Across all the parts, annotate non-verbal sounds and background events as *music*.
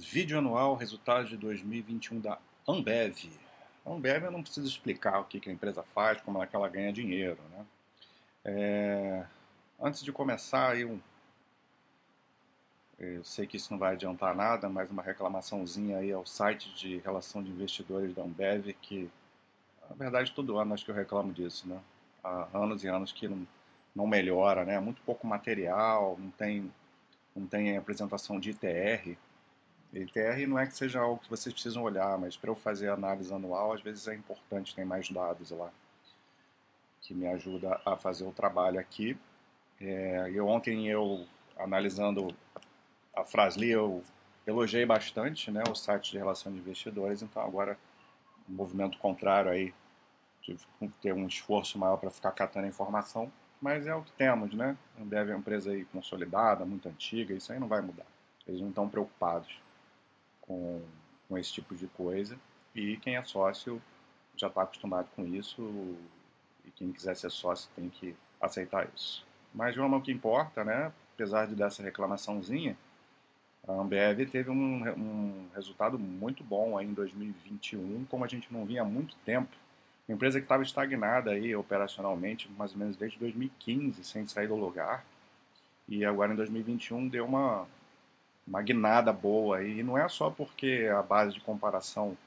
Vídeo anual, resultados de 2021 da Ambev. A Ambev eu não preciso explicar o que, que a empresa faz, como é que ela ganha dinheiro. Né? É... Antes de começar, eu... eu sei que isso não vai adiantar nada, mas uma reclamaçãozinha aí ao site de relação de investidores da Ambev, que na verdade todo ano acho que eu reclamo disso, né? Há anos e anos que não, não melhora, né? Muito pouco material, não tem, não tem apresentação de ITR, ITR não é que seja algo que vocês precisam olhar, mas para eu fazer análise anual, às vezes é importante ter mais dados lá, que me ajuda a fazer o trabalho aqui. É, eu ontem eu analisando a Frasli, eu elogiei bastante, né, o site de relação de investidores, então agora o movimento contrário aí tive que ter um esforço maior para ficar catando informação, mas é o que temos, né? Ambev é uma empresa aí consolidada, muito antiga, isso aí não vai mudar. Eles não estão preocupados com, com esse tipo de coisa. E quem é sócio já está acostumado com isso e quem quiser ser sócio tem que aceitar isso. Mas vamos ao que importa, né? Apesar de dessa reclamaçãozinha, a Ambev teve um, um resultado muito bom aí em 2021, como a gente não vinha há muito tempo. Uma empresa que estava estagnada aí operacionalmente, mais ou menos desde 2015, sem sair do lugar. E agora em 2021 deu uma, uma guinada boa. E não é só porque a base de comparação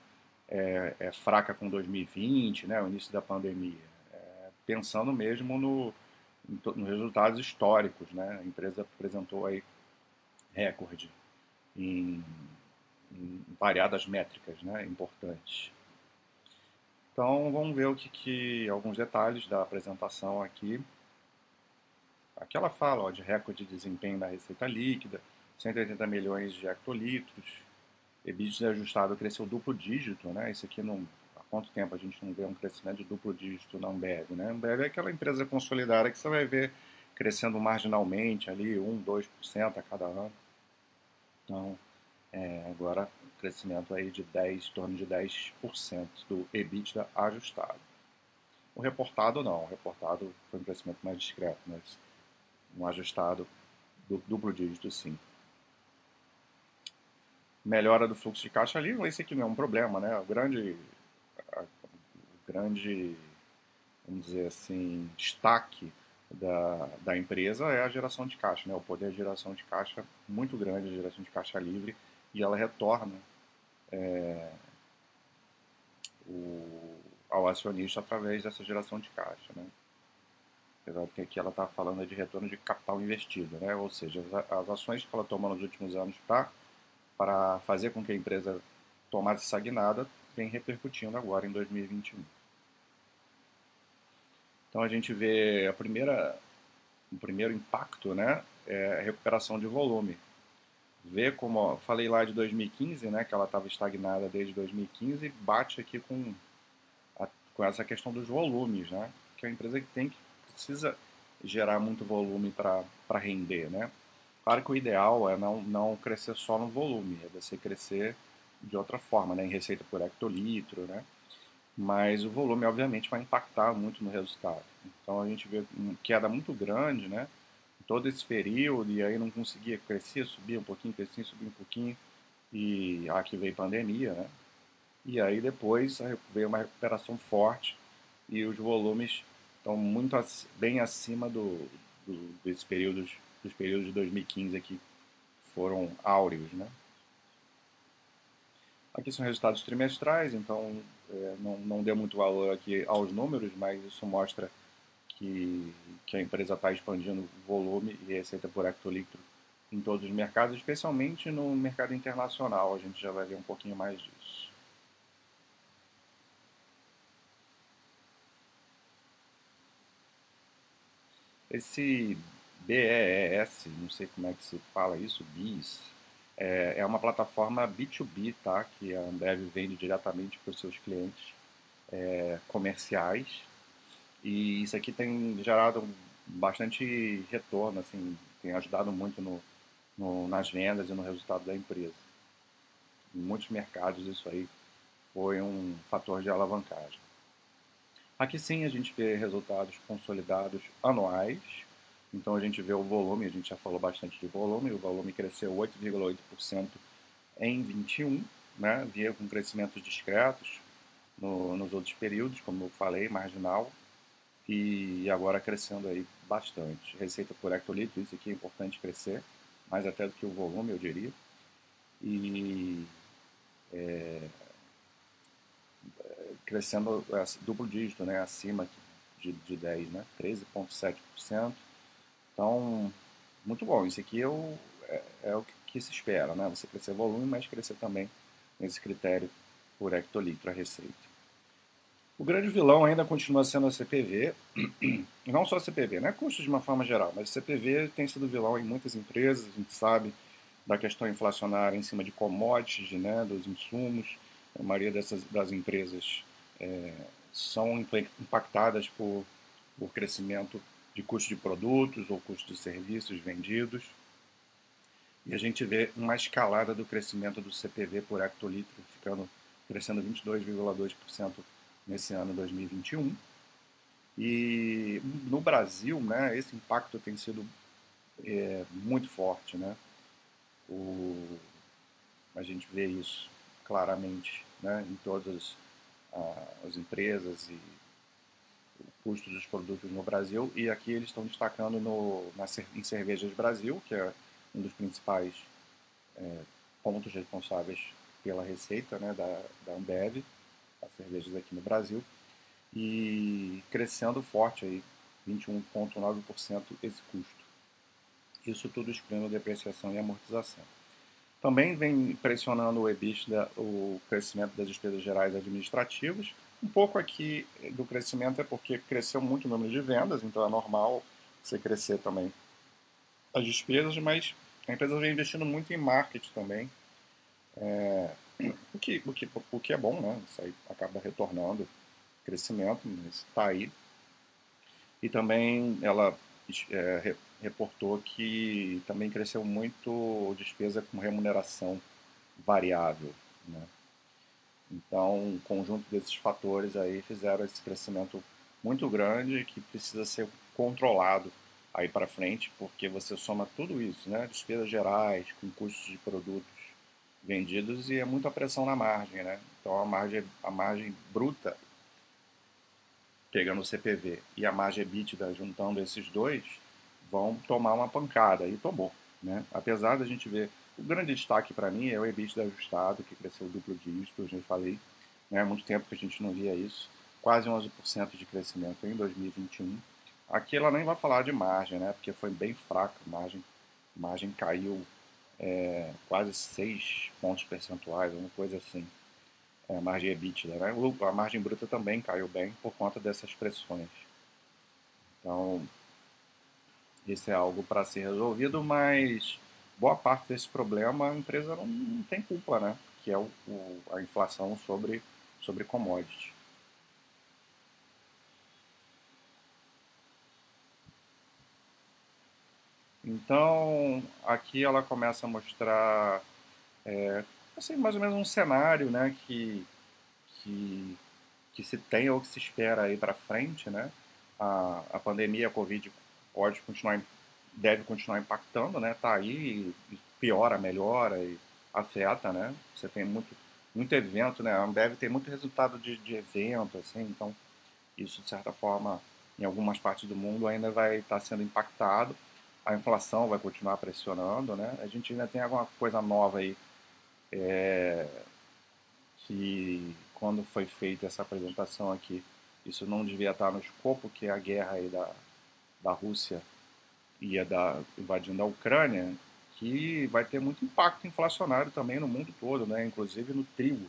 é, é fraca com 2020, né, o início da pandemia. É, pensando mesmo no, nos resultados históricos. Né? A empresa apresentou aí recorde em, em variadas métricas né, importantes. Então vamos ver o que, que alguns detalhes da apresentação aqui. Aqui ela fala ó, de recorde de desempenho da receita líquida, 180 milhões de hectolitros. EBITDA ajustado cresceu duplo dígito, né? Isso aqui não, há quanto tempo a gente não vê um crescimento de duplo dígito na Ambev, né? Ambev é aquela empresa consolidada que você vai ver crescendo marginalmente ali, 1, 2% a cada ano. Então, é, agora crescimento aí de 10, em torno de 10% do EBITDA ajustado. O reportado não, o reportado foi um crescimento mais discreto, mas um ajustado duplo dígito sim melhora do fluxo de caixa livre, esse aqui não é um problema, né? O grande, o grande, vamos dizer assim, destaque da, da empresa é a geração de caixa, né? O poder de geração de caixa muito grande, a geração de caixa livre, e ela retorna é, o, ao acionista através dessa geração de caixa, né? Apesar que aqui ela está falando de retorno de capital investido, né? Ou seja, as, ações que ela tomou nos últimos anos para para fazer com que a empresa tomasse essa guinada vem repercutindo agora em 2021. Então a gente vê a primeira, o primeiro impacto, né, é a recuperação de volume. Vê como, ó, falei lá de 2015, né, que ela estava estagnada desde 2015, bate aqui com, a, com essa questão dos volumes, né, que é uma empresa que tem que precisa gerar muito volume para render, né. Claro que o ideal é não, não crescer só no volume, é você crescer de outra forma, né, em receita por hectolitro, né? Mas o volume, obviamente, vai impactar muito no resultado. Então a gente vê uma queda muito grande, né? Todo esse período, e aí não conseguia crescer, subia um pouquinho, crescia, subia um pouquinho, e aqui veio pandemia, né? E aí depois veio uma recuperação forte e os volumes estão muito bem acima do, do, desses períodos dos períodos de 2015 aqui foram áureos, né? Aqui são resultados trimestrais, então é, não, não deu muito valor aqui aos números, mas isso mostra que, que a empresa está expandindo volume e receita por hectolitro em todos os mercados, especialmente no mercado internacional. A gente já vai ver um pouquinho mais disso. Esse BEES, não sei como é que se fala isso, BIS, é, é uma plataforma B2B, tá? Que a Ambev vende diretamente para os seus clientes é, comerciais. E isso aqui tem gerado bastante retorno, assim, tem ajudado muito no, no, nas vendas e no resultado da empresa. Em muitos mercados isso aí foi um fator de alavancagem. Aqui sim a gente vê resultados consolidados anuais, então a gente vê o volume, a gente já falou bastante de volume, o volume cresceu 8,8% em 21, né, via com crescimentos discretos no, nos outros períodos, como eu falei, marginal, e agora crescendo aí bastante. Receita por hectolitro, isso aqui é importante crescer, mais até do que o volume, eu diria. E é, crescendo é, duplo dígito, né, acima de, de 10, né, 13,7%. Então, muito bom. Isso aqui é o, é, é o que se espera, né? Você crescer volume, mas crescer também nesse critério por hectolitro a receita. O grande vilão ainda continua sendo a CPV, *clears throat* não só a CPV, né? Custos de uma forma geral, mas a CPV tem sido vilão em muitas empresas, a gente sabe da questão inflacionária em cima de commodities, né, dos insumos. A maioria dessas das empresas é, são impactadas por, por crescimento de custo de produtos ou custo de serviços vendidos. E a gente vê uma escalada do crescimento do CPV por hectolitro, ficando crescendo 22,2% nesse ano 2021. E no Brasil, né, esse impacto tem sido é, muito forte, né? O, a gente vê isso claramente, né, em todas as empresas e custo dos produtos no Brasil. E aqui eles estão destacando no, na, em Cervejas Brasil, que é um dos principais é, pontos responsáveis pela receita né, da, da Ambev, as cervejas aqui no Brasil, e crescendo forte aí, 21,9% esse custo. Isso tudo excluindo depreciação e amortização. Também vem pressionando o EBITDA, o crescimento das despesas gerais administrativas. Um pouco aqui do crescimento é porque cresceu muito o número de vendas, então é normal você crescer também as despesas, mas a empresa vem investindo muito em marketing também, é, o, que, o, que, o que é bom, né? Isso aí acaba retornando crescimento, mas está aí. E também ela é, reportou que também cresceu muito despesa com remuneração variável. Né? Então, o conjunto desses fatores aí fizeram esse crescimento muito grande que precisa ser controlado aí para frente, porque você soma tudo isso, né? Despesas gerais, com custos de produtos vendidos e é muita pressão na margem, né? Então a margem, a margem bruta, pegando o CPV e a margem EBITDA juntando esses dois, vão tomar uma pancada e tomou, né? Apesar da gente ver o grande destaque para mim é o EBITDA ajustado, que cresceu duplo dígito, eu já falei, né? Há muito tempo que a gente não via isso, quase 11% de crescimento em 2021 Aqui ela nem vai falar de margem, né? Porque foi bem fraca a margem. A margem caiu é, quase 6 pontos percentuais, uma coisa assim. É, a margem EBITDA, né? A margem bruta também caiu bem por conta dessas pressões. Então, isso é algo para ser resolvido, mas boa parte desse problema a empresa não, não tem culpa, né? Que é o, o, a inflação sobre, sobre commodities. Então, aqui ela começa a mostrar é, assim, mais ou menos um cenário né, que, que, que se tem ou que se espera aí para frente. Né? A, a pandemia, a Covid, pode continuar, deve continuar impactando, né? Tá aí, piora, melhora e afeta, né? Você tem muito, muito evento, né? A Ambev tem muito resultado de, de evento, assim, então isso, de certa forma, em algumas partes do mundo ainda vai estar tá sendo impactado a inflação vai continuar pressionando, né? A gente ainda tem alguma coisa nova aí é, que quando foi feita essa apresentação aqui, isso não devia estar no escopo, que é a guerra aí da, da Rússia e a da invadindo a Ucrânia, que vai ter muito impacto inflacionário também no mundo todo, né? Inclusive no trigo.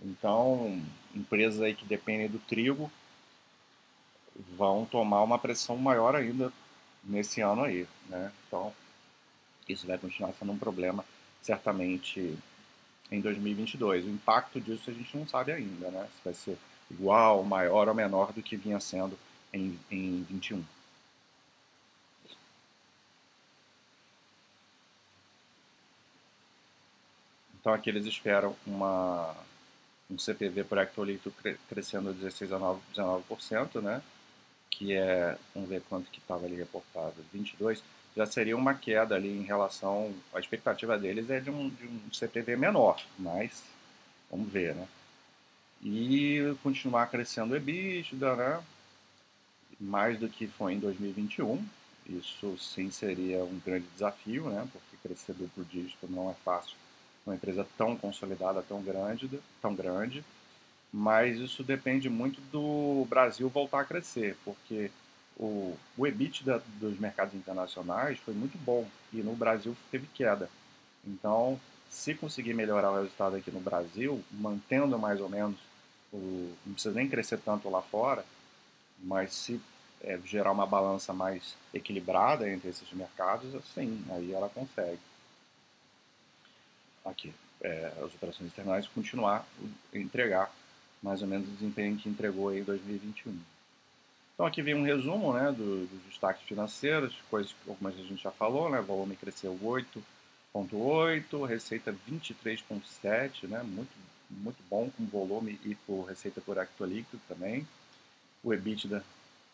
Então, empresas aí que dependem do trigo vão tomar uma pressão maior ainda nesse ano aí, né? Então, isso vai continuar sendo um problema, certamente, em 2022. O impacto disso a gente não sabe ainda, né? Se vai ser igual, maior ou menor do que vinha sendo em, em 21. Então aqui eles esperam uma, um CPV por hectolitro crescendo 16 a 19%, né? que é, vamos ver quanto que estava ali reportado, 22, já seria uma queda ali em relação. A expectativa deles é de um, de um CPV menor, mas vamos ver, né? E continuar crescendo o EBITDA, né? Mais do que foi em 2021. Isso sim seria um grande desafio, né? Porque crescer duplo dígito não é fácil. Uma empresa tão consolidada, tão grande, tão grande. Mas isso depende muito do Brasil voltar a crescer, porque o, o EBITDA dos mercados internacionais foi muito bom e no Brasil teve queda. Então, se conseguir melhorar o resultado aqui no Brasil, mantendo mais ou menos, o, não precisa nem crescer tanto lá fora, mas se é, gerar uma balança mais equilibrada entre esses mercados, assim, aí ela consegue. Aqui, é, as operações externais continuar entregar mais ou menos o desempenho que entregou em 2021. Então aqui vem um resumo né, do, dos destaques financeiros, coisas algumas a gente já falou, né? Volume cresceu 8,8, receita 23,7, né? Muito, muito bom com volume e por receita por hectolíquido também. O EBITDA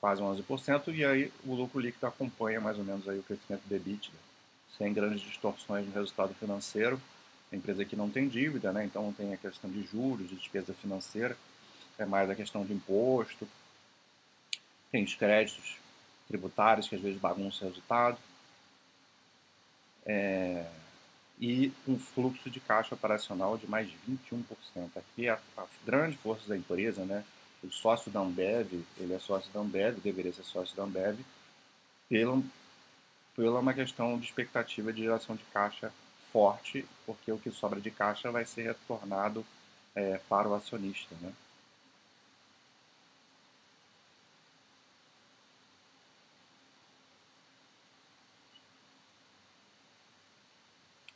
quase 11%, e aí o lucro líquido acompanha mais ou menos aí o crescimento do EBITDA, sem grandes distorções no resultado financeiro. Empresa aqui não tem dívida, né? então não tem a questão de juros, de despesa financeira, é mais a questão de imposto, tem os créditos tributários que às vezes bagunçam o resultado. É, e um fluxo de caixa operacional de mais de 21%. Aqui a, a grande força da empresa, né? O sócio da Ambev, ele é sócio da Ambev, deveria ser sócio da Ambev, pela, pela uma questão de expectativa de geração de caixa forte, porque o que sobra de caixa vai ser retornado é, para o acionista, né?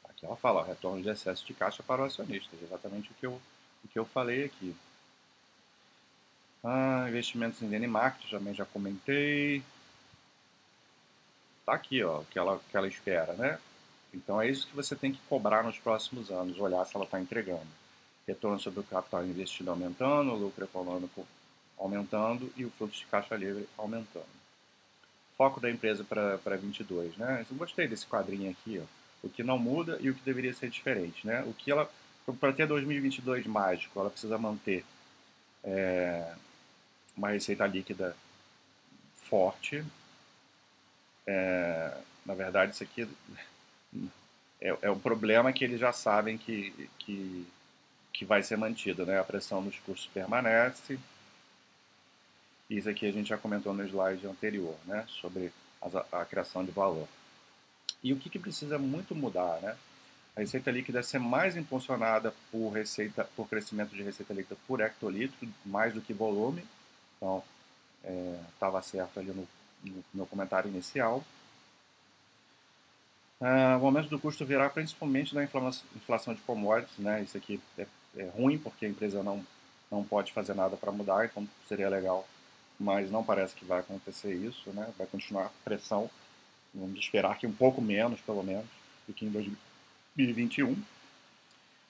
Aqui ela fala, retorno de excesso de caixa para o acionista, exatamente o que eu, o que eu falei aqui. Ah, investimentos em marketing, também já comentei. Tá aqui, ó, o que ela, que ela espera, né? Então é isso que você tem que cobrar nos próximos anos, olhar se ela está entregando. Retorno sobre o capital investido aumentando, o lucro econômico aumentando e o fluxo de caixa livre aumentando. Foco da empresa para 22, né? Eu gostei desse quadrinho aqui, ó o que não muda e o que deveria ser diferente, né? O que ela, para ter 2022 mágico, ela precisa manter é, uma receita líquida forte. É, na verdade, isso aqui é, é o problema que eles já sabem que, que, que vai ser mantido, né? A pressão nos custos permanece. Isso aqui a gente já comentou no slide anterior, né? Sobre a, a criação de valor. E o que, que precisa muito mudar, né? A receita líquida ser mais impulsionada por receita, por crescimento de receita líquida por hectolitro, mais do que volume. Então, estava é, certo ali no, no, meu comentário inicial. Ah, o aumento do custo virá principalmente da inflação de commodities, né? Isso aqui é, é ruim porque a empresa não não pode fazer nada para mudar, então seria legal, mas não parece que vai acontecer isso, né? Vai continuar pressão Vamos esperar que um pouco menos, pelo menos, do que em 2021.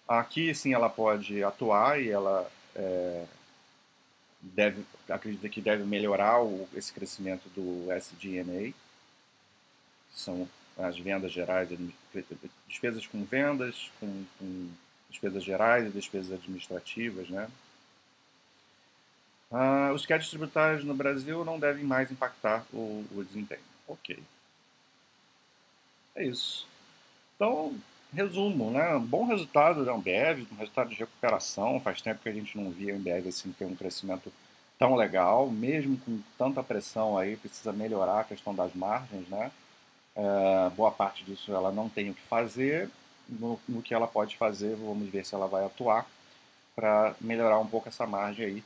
Aqui, sim, ela pode atuar e ela é, deve, acredita que deve melhorar o, esse crescimento do SG&A, são as vendas gerais, despesas com vendas, com, com despesas gerais e despesas administrativas, né? Ah, os créditos tributários no Brasil não devem mais impactar o, o desempenho. Ok. É isso. Então, resumo, né? Bom resultado da Ambev, um resultado de recuperação. Faz tempo que a gente não via a Ambev assim, ter um crescimento tão legal, mesmo com tanta pressão aí, precisa melhorar a questão das margens, né? É, boa parte disso ela não tem o que fazer. No, no, que ela pode fazer, vamos ver se ela vai atuar para melhorar um pouco essa margem aí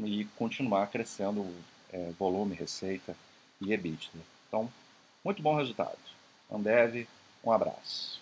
e continuar crescendo é, volume, receita e EBITDA. Então, muito bom resultado. Ambev, um abraço.